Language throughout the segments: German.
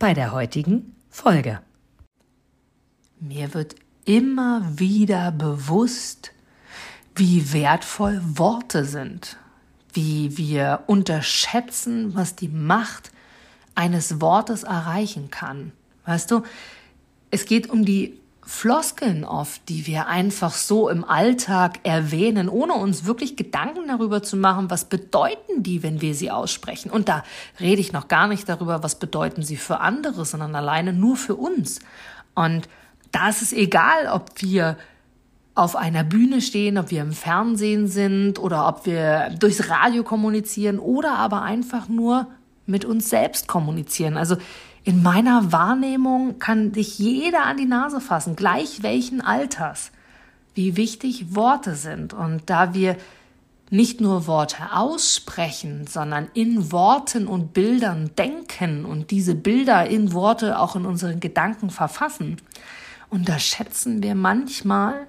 bei der heutigen Folge. Mir wird immer wieder bewusst, wie wertvoll Worte sind, wie wir unterschätzen, was die Macht eines Wortes erreichen kann. Weißt du, es geht um die Floskeln oft, die wir einfach so im Alltag erwähnen, ohne uns wirklich Gedanken darüber zu machen, was bedeuten die, wenn wir sie aussprechen. Und da rede ich noch gar nicht darüber, was bedeuten sie für andere, sondern alleine nur für uns. Und da ist es egal, ob wir auf einer Bühne stehen, ob wir im Fernsehen sind oder ob wir durchs Radio kommunizieren oder aber einfach nur mit uns selbst kommunizieren. Also in meiner Wahrnehmung kann dich jeder an die Nase fassen, gleich welchen Alters, wie wichtig Worte sind. Und da wir nicht nur Worte aussprechen, sondern in Worten und Bildern denken und diese Bilder in Worte auch in unseren Gedanken verfassen, unterschätzen wir manchmal,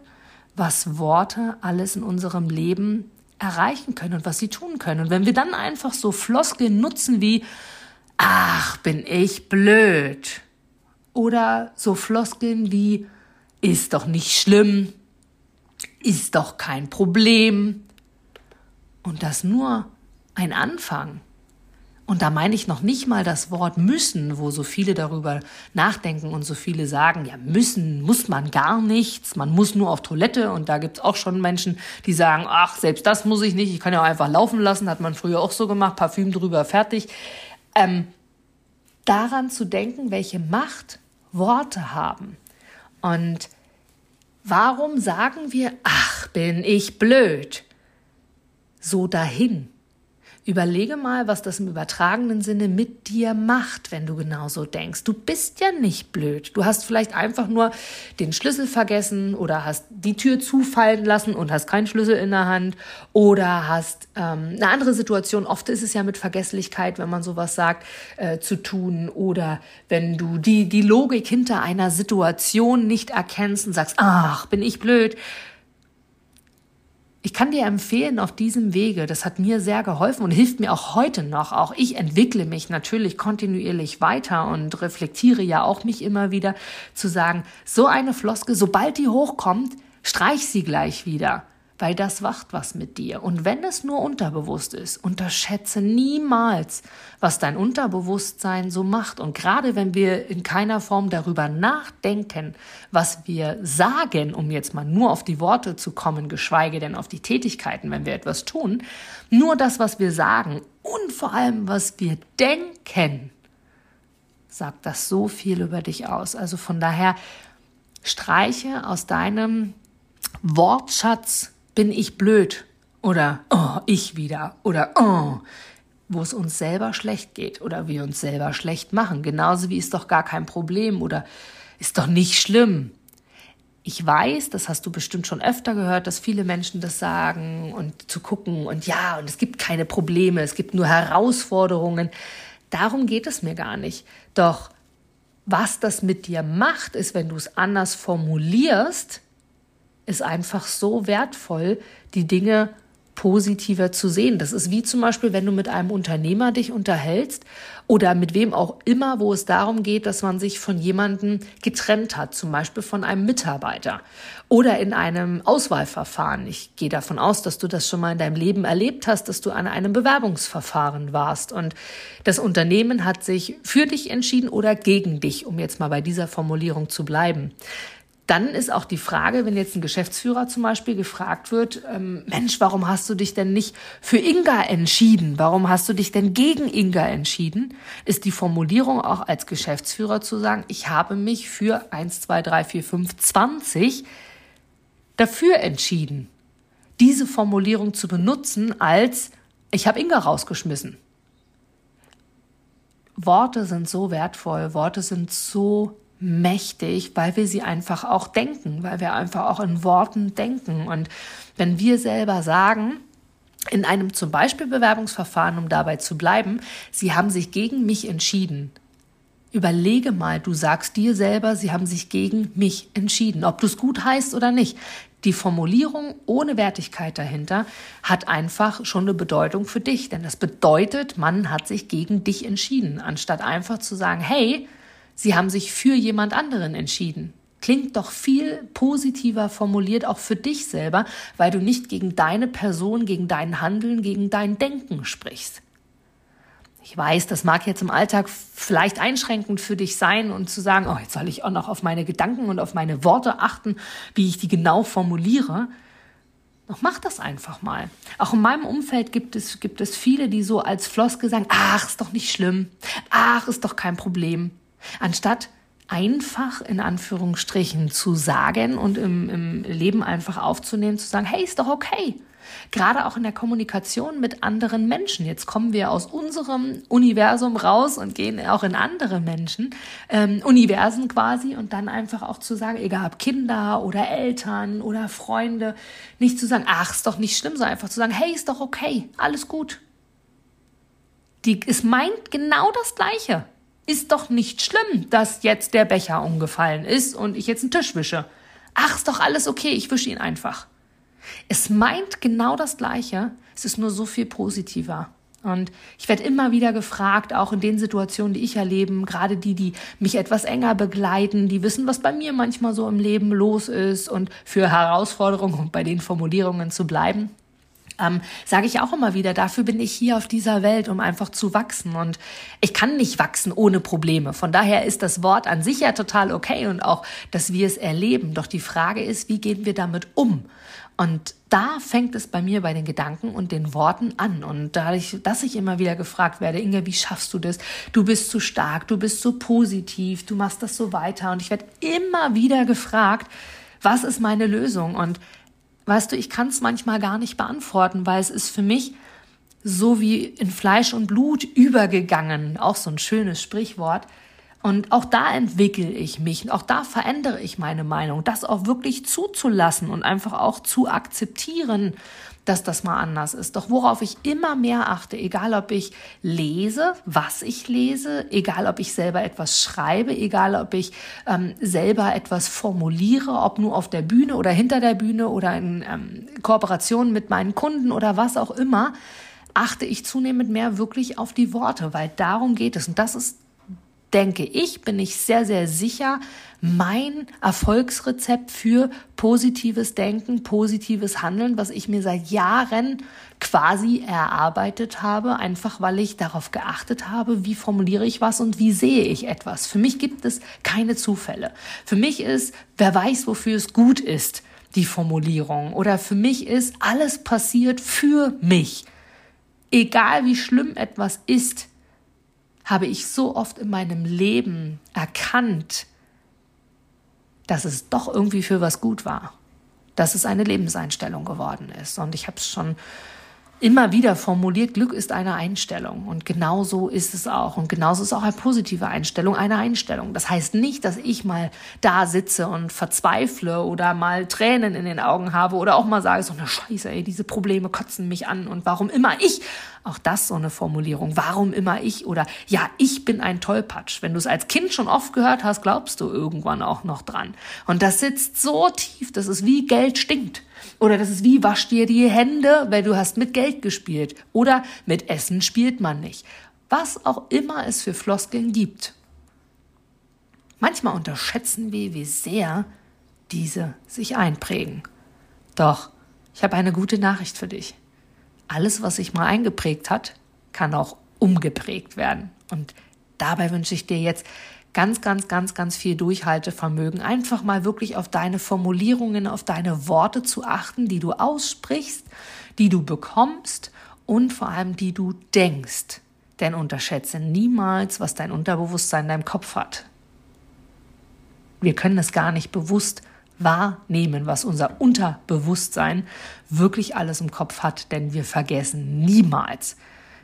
was Worte alles in unserem Leben erreichen können und was sie tun können. Und wenn wir dann einfach so Floskeln nutzen wie ach, bin ich blöd. Oder so Floskeln wie, ist doch nicht schlimm, ist doch kein Problem. Und das nur ein Anfang. Und da meine ich noch nicht mal das Wort müssen, wo so viele darüber nachdenken und so viele sagen, ja, müssen muss man gar nichts, man muss nur auf Toilette. Und da gibt es auch schon Menschen, die sagen, ach, selbst das muss ich nicht, ich kann ja auch einfach laufen lassen, hat man früher auch so gemacht, Parfüm drüber, fertig ähm, daran zu denken, welche Macht Worte haben. Und warum sagen wir, ach, bin ich blöd, so dahin? Überlege mal, was das im übertragenen Sinne mit dir macht, wenn du genauso denkst. Du bist ja nicht blöd. Du hast vielleicht einfach nur den Schlüssel vergessen oder hast die Tür zufallen lassen und hast keinen Schlüssel in der Hand oder hast ähm, eine andere Situation. Oft ist es ja mit Vergesslichkeit, wenn man sowas sagt, äh, zu tun oder wenn du die, die Logik hinter einer Situation nicht erkennst und sagst, ach, bin ich blöd ich kann dir empfehlen, auf diesem Wege, das hat mir sehr geholfen und hilft mir auch heute noch. Auch ich entwickle mich natürlich kontinuierlich weiter und reflektiere ja auch mich immer wieder zu sagen, so eine Floske, sobald die hochkommt, streich sie gleich wieder weil das wacht was mit dir. Und wenn es nur unterbewusst ist, unterschätze niemals, was dein Unterbewusstsein so macht. Und gerade wenn wir in keiner Form darüber nachdenken, was wir sagen, um jetzt mal nur auf die Worte zu kommen, geschweige denn auf die Tätigkeiten, wenn wir etwas tun, nur das, was wir sagen und vor allem, was wir denken, sagt das so viel über dich aus. Also von daher streiche aus deinem Wortschatz bin ich blöd oder oh, ich wieder oder oh, wo es uns selber schlecht geht oder wir uns selber schlecht machen. Genauso wie ist doch gar kein Problem oder ist doch nicht schlimm. Ich weiß, das hast du bestimmt schon öfter gehört, dass viele Menschen das sagen und zu gucken und ja, und es gibt keine Probleme, es gibt nur Herausforderungen. Darum geht es mir gar nicht. Doch was das mit dir macht, ist, wenn du es anders formulierst, ist einfach so wertvoll, die Dinge positiver zu sehen. Das ist wie zum Beispiel, wenn du mit einem Unternehmer dich unterhältst oder mit wem auch immer, wo es darum geht, dass man sich von jemandem getrennt hat, zum Beispiel von einem Mitarbeiter oder in einem Auswahlverfahren. Ich gehe davon aus, dass du das schon mal in deinem Leben erlebt hast, dass du an einem Bewerbungsverfahren warst und das Unternehmen hat sich für dich entschieden oder gegen dich, um jetzt mal bei dieser Formulierung zu bleiben dann ist auch die Frage, wenn jetzt ein Geschäftsführer zum Beispiel gefragt wird, ähm, Mensch, warum hast du dich denn nicht für Inga entschieden? Warum hast du dich denn gegen Inga entschieden? Ist die Formulierung auch als Geschäftsführer zu sagen, ich habe mich für 1, 2, 3, 4, 5, 20 dafür entschieden, diese Formulierung zu benutzen als, ich habe Inga rausgeschmissen. Worte sind so wertvoll, Worte sind so mächtig, weil wir sie einfach auch denken, weil wir einfach auch in Worten denken. Und wenn wir selber sagen, in einem zum Beispiel Bewerbungsverfahren, um dabei zu bleiben, Sie haben sich gegen mich entschieden. Überlege mal, du sagst dir selber, Sie haben sich gegen mich entschieden, ob du es gut heißt oder nicht. Die Formulierung ohne Wertigkeit dahinter hat einfach schon eine Bedeutung für dich, denn das bedeutet, man hat sich gegen dich entschieden, anstatt einfach zu sagen, hey, Sie haben sich für jemand anderen entschieden. Klingt doch viel positiver formuliert auch für dich selber, weil du nicht gegen deine Person, gegen dein Handeln, gegen dein Denken sprichst. Ich weiß, das mag jetzt im Alltag vielleicht einschränkend für dich sein und zu sagen, oh, jetzt soll ich auch noch auf meine Gedanken und auf meine Worte achten, wie ich die genau formuliere. Doch mach das einfach mal. Auch in meinem Umfeld gibt es, gibt es viele, die so als Floskel sagen, ach, ist doch nicht schlimm. Ach, ist doch kein Problem. Anstatt einfach in Anführungsstrichen zu sagen und im, im Leben einfach aufzunehmen, zu sagen, hey, ist doch okay. Gerade auch in der Kommunikation mit anderen Menschen. Jetzt kommen wir aus unserem Universum raus und gehen auch in andere Menschen, ähm, Universen quasi, und dann einfach auch zu sagen, egal ob Kinder oder Eltern oder Freunde, nicht zu sagen, ach, ist doch nicht schlimm, sondern einfach zu sagen, hey, ist doch okay, alles gut. Die, es meint genau das Gleiche ist doch nicht schlimm, dass jetzt der Becher umgefallen ist und ich jetzt einen Tisch wische. Ach, ist doch alles okay, ich wische ihn einfach. Es meint genau das Gleiche, es ist nur so viel positiver. Und ich werde immer wieder gefragt, auch in den Situationen, die ich erlebe, gerade die, die mich etwas enger begleiten, die wissen, was bei mir manchmal so im Leben los ist und für Herausforderungen und bei den Formulierungen zu bleiben ähm, sage ich auch immer wieder, dafür bin ich hier auf dieser Welt, um einfach zu wachsen. Und ich kann nicht wachsen ohne Probleme. Von daher ist das Wort an sich ja total okay und auch, dass wir es erleben. Doch die Frage ist, wie gehen wir damit um? Und da fängt es bei mir bei den Gedanken und den Worten an. Und dadurch, dass ich immer wieder gefragt werde, Inge, wie schaffst du das? Du bist so stark, du bist so positiv, du machst das so weiter. Und ich werde immer wieder gefragt, was ist meine Lösung? Und Weißt du, ich kann es manchmal gar nicht beantworten, weil es ist für mich so wie in Fleisch und Blut übergegangen. Auch so ein schönes Sprichwort. Und auch da entwickle ich mich, auch da verändere ich meine Meinung, das auch wirklich zuzulassen und einfach auch zu akzeptieren dass das mal anders ist. Doch worauf ich immer mehr achte, egal ob ich lese, was ich lese, egal ob ich selber etwas schreibe, egal ob ich ähm, selber etwas formuliere, ob nur auf der Bühne oder hinter der Bühne oder in ähm, Kooperation mit meinen Kunden oder was auch immer, achte ich zunehmend mehr wirklich auf die Worte, weil darum geht es. Und das ist denke ich, bin ich sehr, sehr sicher, mein Erfolgsrezept für positives Denken, positives Handeln, was ich mir seit Jahren quasi erarbeitet habe, einfach weil ich darauf geachtet habe, wie formuliere ich was und wie sehe ich etwas. Für mich gibt es keine Zufälle. Für mich ist, wer weiß, wofür es gut ist, die Formulierung. Oder für mich ist, alles passiert für mich. Egal wie schlimm etwas ist, habe ich so oft in meinem Leben erkannt, dass es doch irgendwie für was gut war, dass es eine Lebenseinstellung geworden ist. Und ich habe es schon immer wieder formuliert, Glück ist eine Einstellung. Und genau so ist es auch. Und genauso ist auch eine positive Einstellung eine Einstellung. Das heißt nicht, dass ich mal da sitze und verzweifle oder mal Tränen in den Augen habe oder auch mal sage, so eine Scheiße, ey, diese Probleme kotzen mich an und warum immer ich. Auch das so eine Formulierung. Warum immer ich? Oder ja, ich bin ein Tollpatsch. Wenn du es als Kind schon oft gehört hast, glaubst du irgendwann auch noch dran. Und das sitzt so tief, das ist wie Geld stinkt. Oder das ist wie, wasch dir die Hände, weil du hast mit Geld gespielt. Oder mit Essen spielt man nicht. Was auch immer es für Floskeln gibt. Manchmal unterschätzen wir, wie sehr diese sich einprägen. Doch, ich habe eine gute Nachricht für dich. Alles, was sich mal eingeprägt hat, kann auch umgeprägt werden. Und dabei wünsche ich dir jetzt ganz, ganz, ganz, ganz viel Durchhaltevermögen. Einfach mal wirklich auf deine Formulierungen, auf deine Worte zu achten, die du aussprichst, die du bekommst und vor allem die du denkst. Denn unterschätze niemals, was dein Unterbewusstsein in deinem Kopf hat. Wir können es gar nicht bewusst wahrnehmen, was unser Unterbewusstsein wirklich alles im Kopf hat, denn wir vergessen niemals,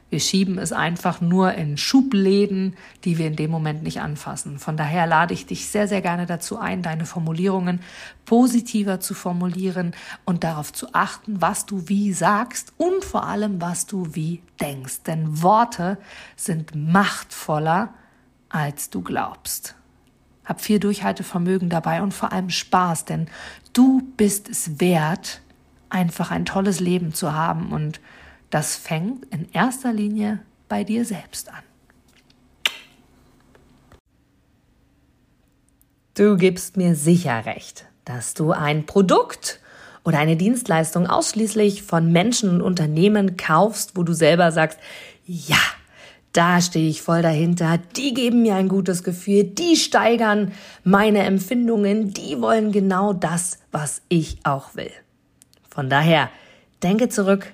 Wir schieben es einfach nur in Schubläden, die wir in dem Moment nicht anfassen. Von daher lade ich dich sehr, sehr gerne dazu ein, deine Formulierungen positiver zu formulieren und darauf zu achten, was du wie sagst und vor allem, was du wie denkst. Denn Worte sind machtvoller, als du glaubst. Hab viel Durchhaltevermögen dabei und vor allem Spaß, denn du bist es wert, einfach ein tolles Leben zu haben und das fängt in erster Linie bei dir selbst an. Du gibst mir sicher recht, dass du ein Produkt oder eine Dienstleistung ausschließlich von Menschen und Unternehmen kaufst, wo du selber sagst, ja, da stehe ich voll dahinter, die geben mir ein gutes Gefühl, die steigern meine Empfindungen, die wollen genau das, was ich auch will. Von daher, denke zurück